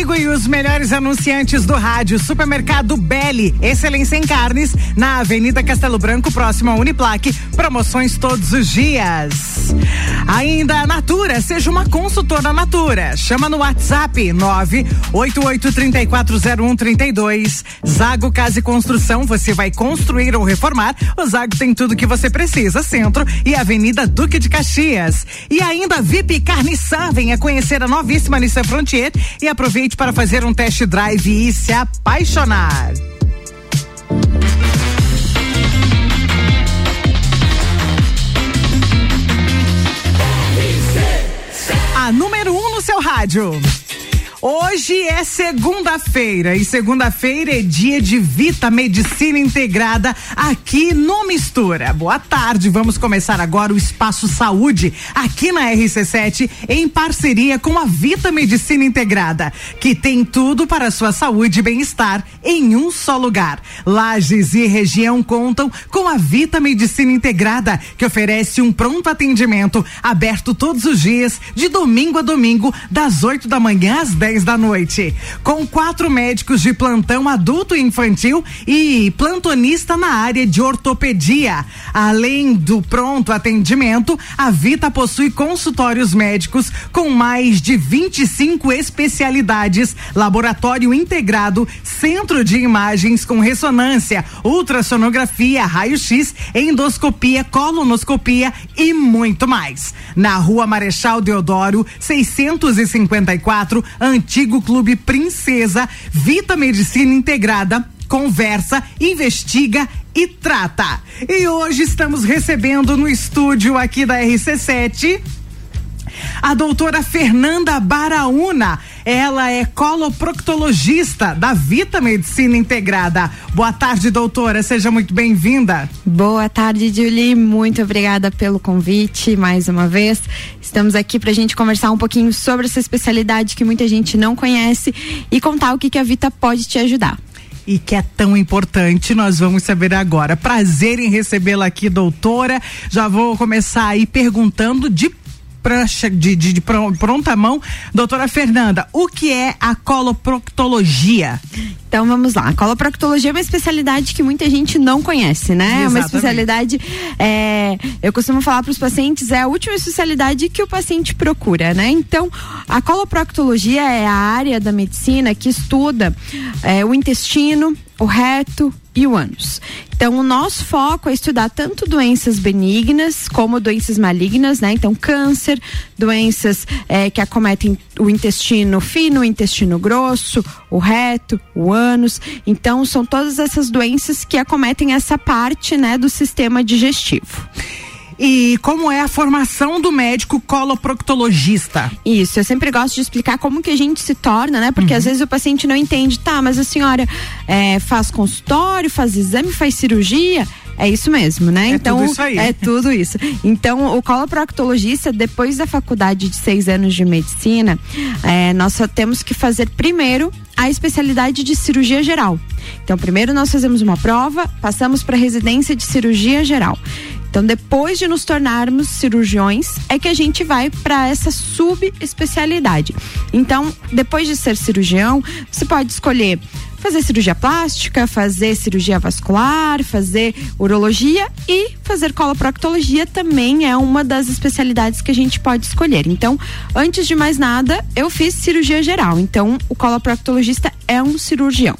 e os melhores anunciantes do rádio. Supermercado Belli, excelência em carnes, na Avenida Castelo Branco, próximo à Uniplaque. Promoções todos os dias. Ainda Natura, seja uma consultora Natura. Chama no WhatsApp 988340132. Zago Casa e Construção, você vai construir ou reformar. O Zago tem tudo que você precisa. Centro e Avenida Duque de Caxias. E ainda VIP Carne Sá, venha conhecer a novíssima Nissan Frontier e aproveite para fazer um test drive e se apaixonar. A número 1 um no seu rádio. Hoje é segunda-feira e segunda-feira é dia de Vita Medicina Integrada aqui no Mistura. Boa tarde, vamos começar agora o Espaço Saúde aqui na RC7 em parceria com a Vita Medicina Integrada, que tem tudo para a sua saúde e bem-estar em um só lugar. Lages e região contam com a Vita Medicina Integrada, que oferece um pronto atendimento aberto todos os dias, de domingo a domingo, das 8 da manhã às 10 10 da noite. Com quatro médicos de plantão adulto e infantil e plantonista na área de ortopedia. Além do pronto atendimento, a Vita possui consultórios médicos com mais de 25 especialidades, laboratório integrado, centro de imagens com ressonância, ultrassonografia, raio-x, endoscopia, colonoscopia e muito mais. Na rua Marechal Deodoro, 654, antigo Clube Princesa, Vita Medicina Integrada, conversa, investiga e trata. E hoje estamos recebendo no estúdio aqui da RC7 a doutora Fernanda Baraúna. Ela é coloproctologista da Vita Medicina Integrada. Boa tarde, doutora. Seja muito bem-vinda. Boa tarde, Julie. Muito obrigada pelo convite mais uma vez. Estamos aqui para a gente conversar um pouquinho sobre essa especialidade que muita gente não conhece e contar o que, que a Vita pode te ajudar e que é tão importante, nós vamos saber agora. Prazer em recebê-la aqui, doutora. Já vou começar aí perguntando de de, de, de pronta mão. Doutora Fernanda, o que é a coloproctologia? Então vamos lá. A coloproctologia é uma especialidade que muita gente não conhece, né? Exatamente. É uma especialidade. É, eu costumo falar para os pacientes, é a última especialidade que o paciente procura, né? Então, a coloproctologia é a área da medicina que estuda é, o intestino, o reto e o ânus. Então, o nosso foco é estudar tanto doenças benignas como doenças malignas, né? Então, câncer, doenças é, que acometem o intestino fino, o intestino grosso, o reto, o ânus. Então, são todas essas doenças que acometem essa parte, né, do sistema digestivo e como é a formação do médico coloproctologista. Isso, eu sempre gosto de explicar como que a gente se torna, né? Porque uhum. às vezes o paciente não entende, tá, mas a senhora é, faz consultório, faz exame, faz cirurgia. É isso mesmo, né? É então, tudo isso aí. É tudo isso. Então, o coloproctologista, depois da faculdade de seis anos de medicina, é, nós só temos que fazer primeiro a especialidade de cirurgia geral. Então, primeiro nós fazemos uma prova, passamos para residência de cirurgia geral. Então, depois de nos tornarmos cirurgiões, é que a gente vai para essa subespecialidade. Então, depois de ser cirurgião, você pode escolher fazer cirurgia plástica, fazer cirurgia vascular, fazer urologia e fazer coloproctologia também é uma das especialidades que a gente pode escolher. Então, antes de mais nada, eu fiz cirurgia geral. Então, o coloproctologista é um cirurgião.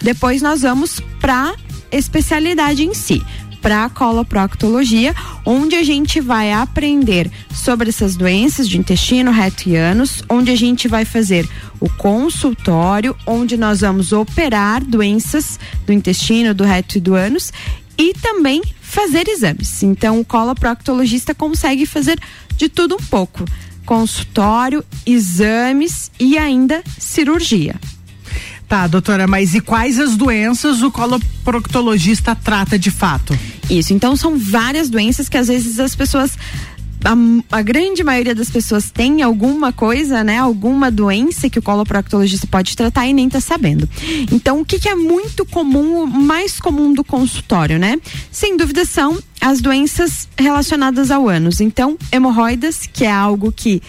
Depois nós vamos para especialidade em si para a coloproctologia, onde a gente vai aprender sobre essas doenças de intestino, reto e ânus, onde a gente vai fazer o consultório, onde nós vamos operar doenças do intestino, do reto e do ânus e também fazer exames. Então, o coloproctologista consegue fazer de tudo um pouco: consultório, exames e ainda cirurgia. Tá, doutora, mas e quais as doenças o coloproctologista trata de fato? Isso, então são várias doenças que às vezes as pessoas a, a, grande maioria das pessoas tem alguma coisa, né? Alguma doença que o coloproctologista pode tratar e nem tá sabendo. Então, o que, que é muito comum, o mais comum do consultório, né? Sem dúvida são as doenças relacionadas ao ânus. Então, hemorroidas, que é algo que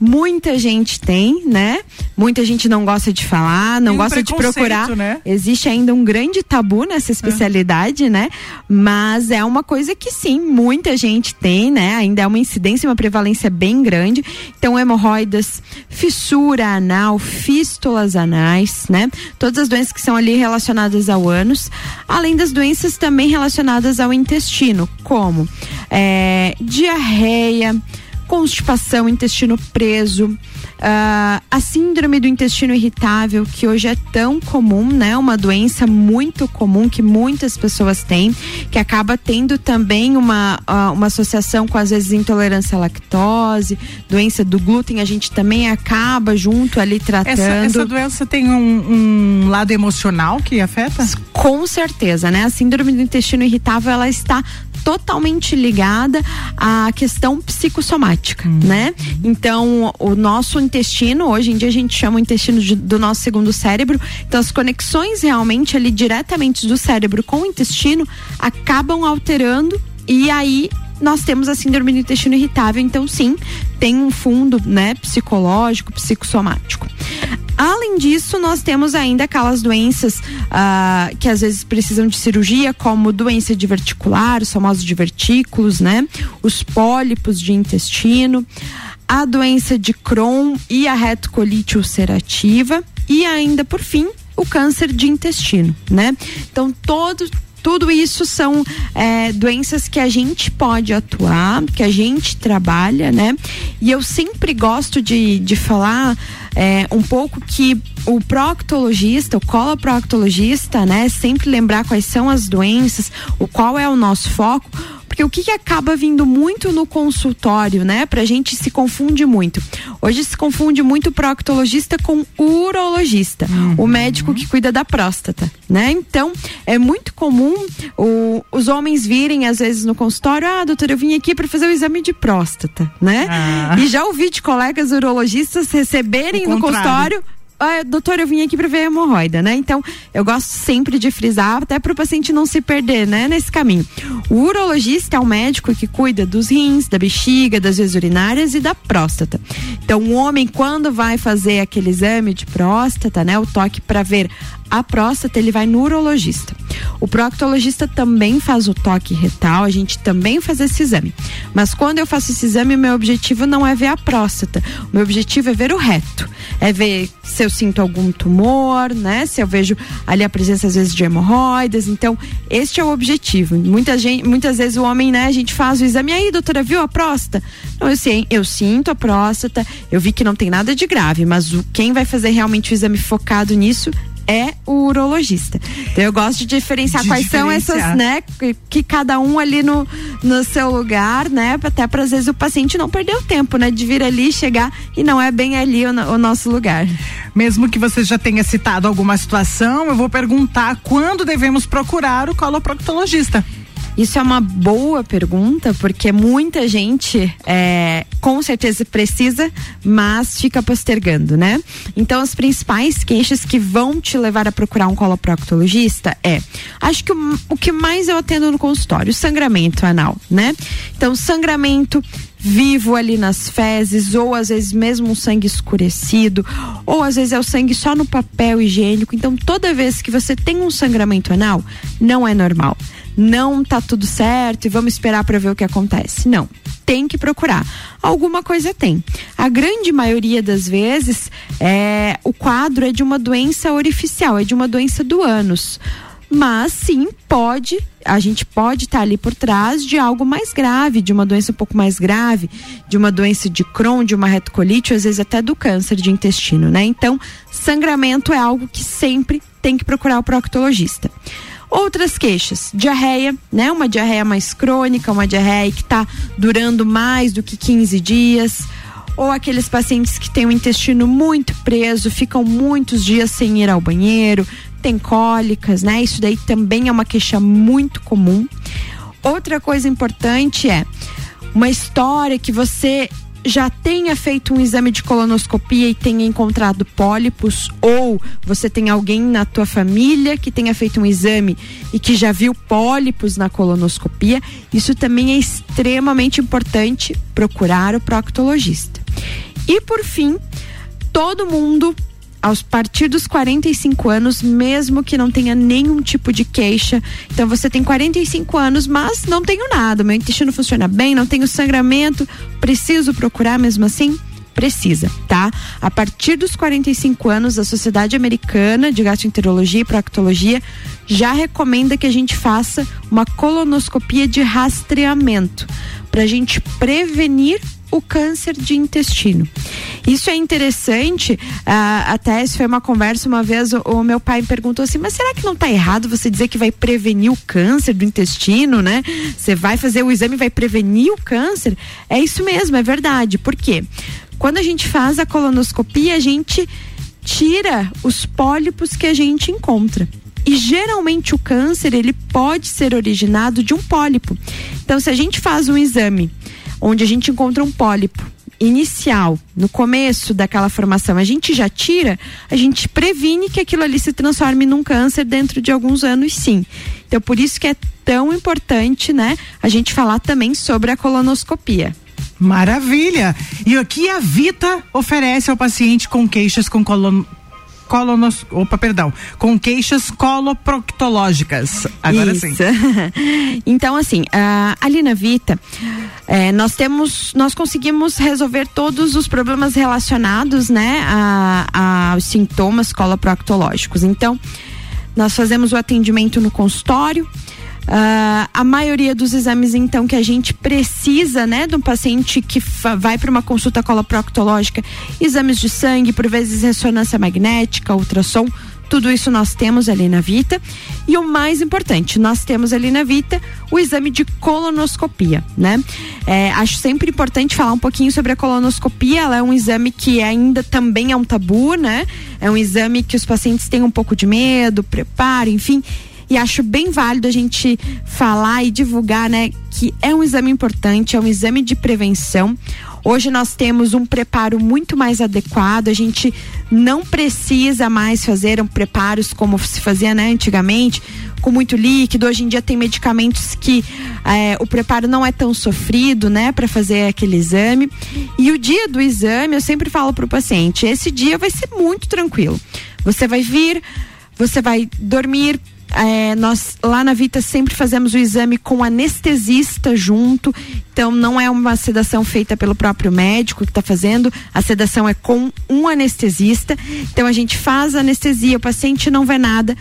muita gente tem, né? Muita gente não gosta de falar, não tem gosta de procurar. Né? Existe ainda um grande tabu nessa especialidade, é. né? Mas é uma coisa que sim, muita gente tem, né? Ainda é uma incidência, uma prevalência bem grande. Então, hemorroidas, fissura anal, fístulas anais, né? Todas as doenças que são ali relacionadas ao ânus, além das doenças também relacionadas ao intestino, como é, diarreia, constipação, intestino preso, Uh, a síndrome do intestino irritável, que hoje é tão comum, né? Uma doença muito comum que muitas pessoas têm, que acaba tendo também uma, uh, uma associação com, às vezes, intolerância à lactose, doença do glúten, a gente também acaba junto ali tratando. Essa, essa doença tem um, um lado emocional que afeta? Com certeza, né? A síndrome do intestino irritável, ela está totalmente ligada à questão psicossomática, hum. né? Então, o nosso intestino, hoje em dia a gente chama o intestino de, do nosso segundo cérebro, então as conexões realmente ali diretamente do cérebro com o intestino acabam alterando e aí nós temos a síndrome do intestino irritável, então sim, tem um fundo, né, psicológico, psicossomático. Além disso, nós temos ainda aquelas doenças uh, que às vezes precisam de cirurgia, como doença diverticular, os famosos divertículos, né? Os pólipos de intestino, a doença de Crohn e a retocolite ulcerativa e ainda por fim o câncer de intestino, né? Então todos tudo isso são é, doenças que a gente pode atuar, que a gente trabalha, né? E eu sempre gosto de, de falar é, um pouco que o proctologista, o coloproctologista, né, sempre lembrar quais são as doenças, o qual é o nosso foco, porque o que, que acaba vindo muito no consultório, né? Pra gente se confunde muito. Hoje se confunde muito o proctologista com o urologista, uhum. o médico que cuida da próstata, né? Então, é muito comum o, os homens virem às vezes no consultório, ah, doutora, eu vim aqui para fazer o exame de próstata, né? Ah. E já ouvi de colegas urologistas receberem no consultório ah, doutor, eu vim aqui para ver a hemorroida, né? Então, eu gosto sempre de frisar, até para o paciente não se perder, né? Nesse caminho. O urologista é o médico que cuida dos rins, da bexiga, das vias urinárias e da próstata. Então, o homem, quando vai fazer aquele exame de próstata, né? O toque para ver a próstata, ele vai no urologista. O proctologista também faz o toque retal, a gente também faz esse exame. Mas quando eu faço esse exame, meu objetivo não é ver a próstata. O meu objetivo é ver o reto. É ver se eu sinto algum tumor, né? Se eu vejo ali a presença às vezes de hemorroidas. Então, este é o objetivo. Muita gente, muitas vezes o homem, né, a gente faz o exame aí, doutora, viu a próstata? Não, eu sei, eu sinto a próstata, eu vi que não tem nada de grave, mas o, quem vai fazer realmente o exame focado nisso é o urologista. Então eu gosto de diferenciar de quais diferenciar. são essas, né, que, que, cada um ali no, no seu lugar, né, até para às vezes o paciente não perder o tempo, né, de vir ali, chegar e não é bem ali o, o nosso lugar. Mesmo que você já tenha citado alguma situação, eu vou perguntar quando devemos procurar o coloproctologista. Isso é uma boa pergunta, porque muita gente é, com certeza precisa, mas fica postergando, né? Então, as principais queixas que vão te levar a procurar um coloproctologista é, acho que o, o que mais eu atendo no consultório, sangramento anal, né? Então, sangramento vivo ali nas fezes, ou às vezes mesmo um sangue escurecido, ou às vezes é o sangue só no papel higiênico. Então, toda vez que você tem um sangramento anal, não é normal não tá tudo certo e vamos esperar para ver o que acontece. Não, tem que procurar. Alguma coisa tem. A grande maioria das vezes é o quadro é de uma doença orificial, é de uma doença do ânus. Mas sim, pode, a gente pode estar tá ali por trás de algo mais grave, de uma doença um pouco mais grave, de uma doença de Crohn, de uma retocolite, às vezes até do câncer de intestino, né? Então, sangramento é algo que sempre tem que procurar o proctologista. Outras queixas, diarreia, né? Uma diarreia mais crônica, uma diarreia que está durando mais do que 15 dias. Ou aqueles pacientes que têm o intestino muito preso, ficam muitos dias sem ir ao banheiro, tem cólicas, né? Isso daí também é uma queixa muito comum. Outra coisa importante é uma história que você já tenha feito um exame de colonoscopia e tenha encontrado pólipos ou você tem alguém na tua família que tenha feito um exame e que já viu pólipos na colonoscopia, isso também é extremamente importante procurar o proctologista. E por fim, todo mundo aos partir dos 45 anos, mesmo que não tenha nenhum tipo de queixa. Então você tem 45 anos, mas não tenho nada, meu intestino funciona bem, não tenho sangramento, preciso procurar mesmo assim? Precisa, tá? A partir dos 45 anos, a Sociedade Americana de Gastroenterologia e Proctologia já recomenda que a gente faça uma colonoscopia de rastreamento para a gente prevenir o câncer de intestino. Isso é interessante, ah, até isso foi uma conversa uma vez, o, o, meu pai perguntou assim, mas será que não está errado você dizer que vai prevenir o câncer do intestino, né? Você vai fazer o exame e vai prevenir o câncer? É isso mesmo, é verdade. Por quê? Quando a gente faz a colonoscopia, a gente tira os pólipos que a gente encontra. E geralmente o câncer ele pode ser originado de um pólipo. Então, se a gente faz um exame onde a gente encontra um pólipo inicial, no começo daquela formação, a gente já tira, a gente previne que aquilo ali se transforme num câncer dentro de alguns anos, sim. Então, por isso que é tão importante, né, a gente falar também sobre a colonoscopia. Maravilha! E aqui a Vita oferece ao paciente com queixas com colon, colonos, opa, perdão, com queixas coloproctológicas. Agora Isso. sim. então, assim, uh, ali na Vita, é, nós temos, nós conseguimos resolver todos os problemas relacionados, né, a, aos sintomas coloproctológicos. Então, nós fazemos o atendimento no consultório, Uh, a maioria dos exames, então, que a gente precisa, né, um paciente que vai para uma consulta coloproctológica, exames de sangue, por vezes ressonância magnética, ultrassom, tudo isso nós temos ali na Vita. E o mais importante, nós temos ali na Vita o exame de colonoscopia, né? É, acho sempre importante falar um pouquinho sobre a colonoscopia. Ela é um exame que ainda também é um tabu, né? É um exame que os pacientes têm um pouco de medo, preparo, enfim e acho bem válido a gente falar e divulgar, né, que é um exame importante, é um exame de prevenção. Hoje nós temos um preparo muito mais adequado, a gente não precisa mais fazer um preparos como se fazia né, antigamente, com muito líquido. Hoje em dia tem medicamentos que é, o preparo não é tão sofrido, né, para fazer aquele exame. E o dia do exame, eu sempre falo para o paciente: esse dia vai ser muito tranquilo. Você vai vir, você vai dormir é, nós lá na Vita sempre fazemos o exame com anestesista junto, então não é uma sedação feita pelo próprio médico que está fazendo, a sedação é com um anestesista. Então a gente faz a anestesia, o paciente não vê nada,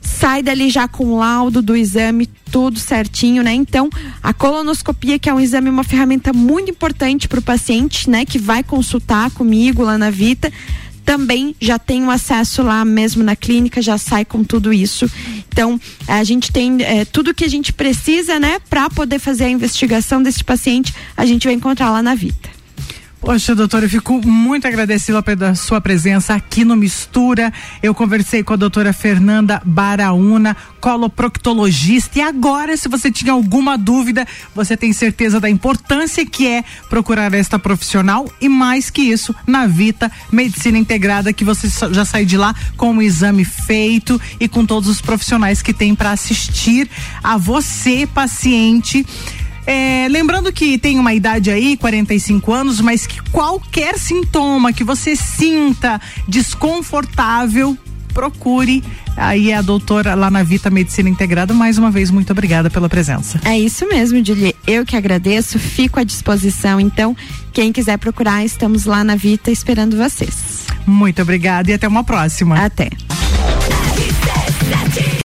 sai dali já com o laudo do exame, tudo certinho, né? Então a colonoscopia, que é um exame, uma ferramenta muito importante para o paciente, né, que vai consultar comigo lá na Vita também já tem o acesso lá mesmo na clínica, já sai com tudo isso. Então, a gente tem é, tudo que a gente precisa, né, para poder fazer a investigação desse paciente, a gente vai encontrar lá na Vita. Poxa, doutora, eu fico muito agradecida pela sua presença aqui no Mistura. Eu conversei com a doutora Fernanda Baraúna, coloproctologista. E agora, se você tinha alguma dúvida, você tem certeza da importância que é procurar esta profissional e mais que isso, na Vita Medicina Integrada, que você já sai de lá com o exame feito e com todos os profissionais que tem para assistir a você, paciente. É, lembrando que tem uma idade aí, 45 anos, mas que qualquer sintoma que você sinta desconfortável, procure aí a doutora lá na Vita Medicina Integrada. Mais uma vez, muito obrigada pela presença. É isso mesmo, Julie. Eu que agradeço, fico à disposição. Então, quem quiser procurar, estamos lá na Vita esperando vocês. Muito obrigada e até uma próxima. Até.